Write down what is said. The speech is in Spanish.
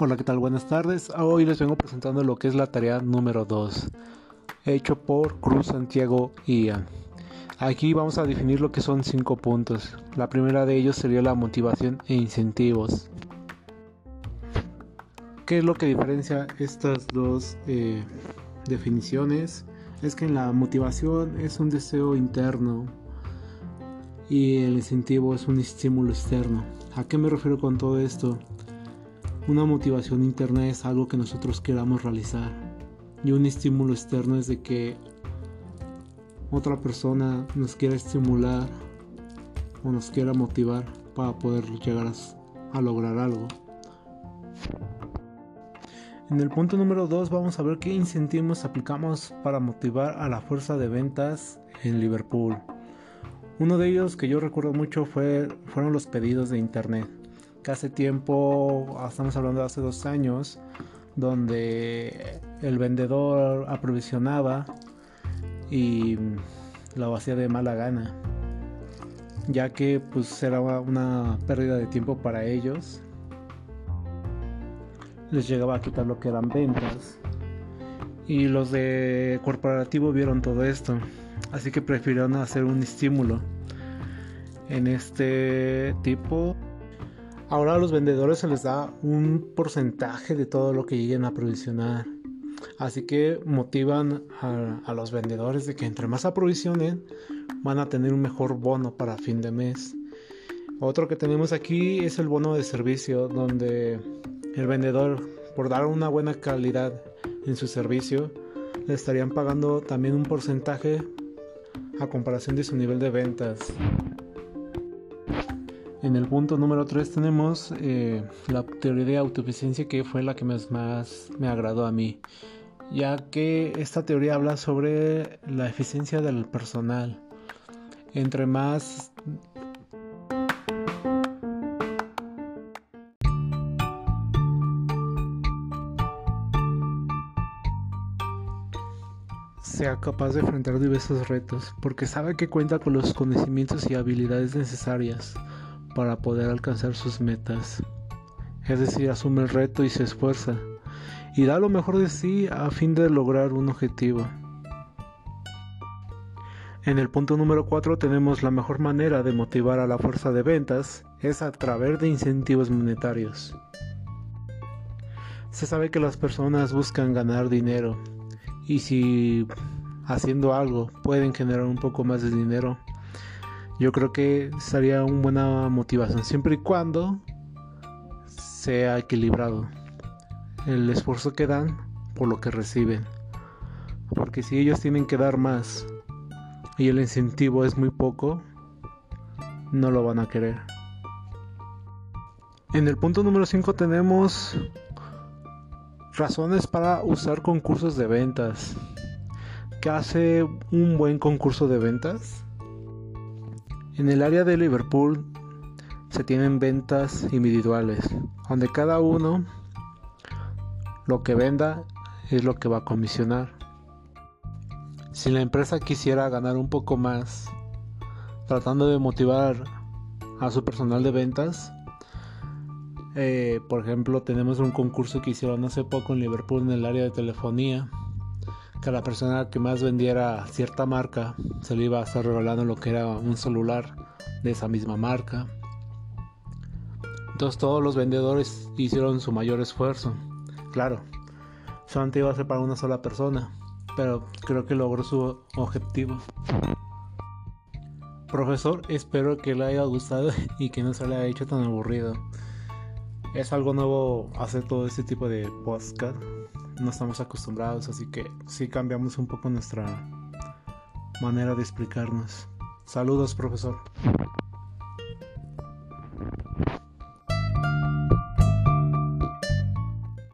Hola, ¿qué tal? Buenas tardes. Hoy les vengo presentando lo que es la tarea número 2, hecho por Cruz Santiago IA. Aquí vamos a definir lo que son cinco puntos. La primera de ellos sería la motivación e incentivos. ¿Qué es lo que diferencia estas dos eh, definiciones? Es que la motivación es un deseo interno y el incentivo es un estímulo externo. ¿A qué me refiero con todo esto? Una motivación interna es algo que nosotros queramos realizar y un estímulo externo es de que otra persona nos quiera estimular o nos quiera motivar para poder llegar a, lograr algo. En el punto número 2 vamos a ver qué incentivos aplicamos para motivar a la fuerza de ventas en Liverpool. Uno de ellos que yo recuerdo mucho fue, fueron los pedidos de internet hace tiempo, estamos hablando de hace dos años, donde el vendedor aprovisionaba y lo hacía de mala gana, ya que pues era una pérdida de tiempo para ellos. Les llegaba a quitar lo que eran ventas. Y los de corporativo vieron todo esto, así que prefirieron hacer un estímulo en este tipo Ahora a los vendedores se les da un porcentaje de todo lo que lleguen a aprovisionar. Así que motivan a, los vendedores de que entre más aprovisionen van a tener un mejor bono para fin de mes. Otro que tenemos aquí es el bono de servicio donde el vendedor por dar una buena calidad en su servicio le estarían pagando también un porcentaje a comparación de su nivel de ventas. En el punto número 3 tenemos eh, la teoría de autoeficiencia que fue la que más, más me agradó a mí, ya que esta teoría habla sobre la eficiencia del personal. Entre más sea capaz de enfrentar diversos retos, porque sabe que cuenta con los conocimientos y habilidades necesarias para poder alcanzar sus metas. Es decir, asume el reto y se esfuerza y da lo mejor de sí a fin de lograr un objetivo. En el punto número 4 tenemos la mejor manera de motivar a la fuerza de ventas es a través de incentivos monetarios. Se sabe que las personas buscan ganar dinero y si haciendo algo pueden generar un poco más de dinero, yo creo que sería una buena motivación siempre y cuando sea equilibrado el esfuerzo que dan por lo que reciben. Porque si ellos tienen que dar más y el incentivo es muy poco no lo van a querer. En el punto número 5 tenemos razones para usar concursos de ventas. ¿qué hace un buen concurso de ventas? En el área de Liverpool se tienen ventas individuales, donde cada uno lo que venda es lo que va a comisionar. Si la empresa quisiera ganar un poco más, tratando de motivar a su personal de ventas, eh, por ejemplo, tenemos un concurso que hicieron hace poco en Liverpool en el área de telefonía, que la persona que más vendiera cierta marca se le iba a estar regalando lo que era un celular de esa misma marca. Entonces todos los vendedores hicieron su mayor esfuerzo. Claro, solamente iba a ser para una sola persona, pero creo que logró su objetivo. Profesor, espero que le haya gustado y que no se le haya hecho tan aburrido. Es algo nuevo hacer todo este tipo de podcast no estamos acostumbrados, así que sí cambiamos un poco nuestra manera de explicarnos. Saludos, profesor.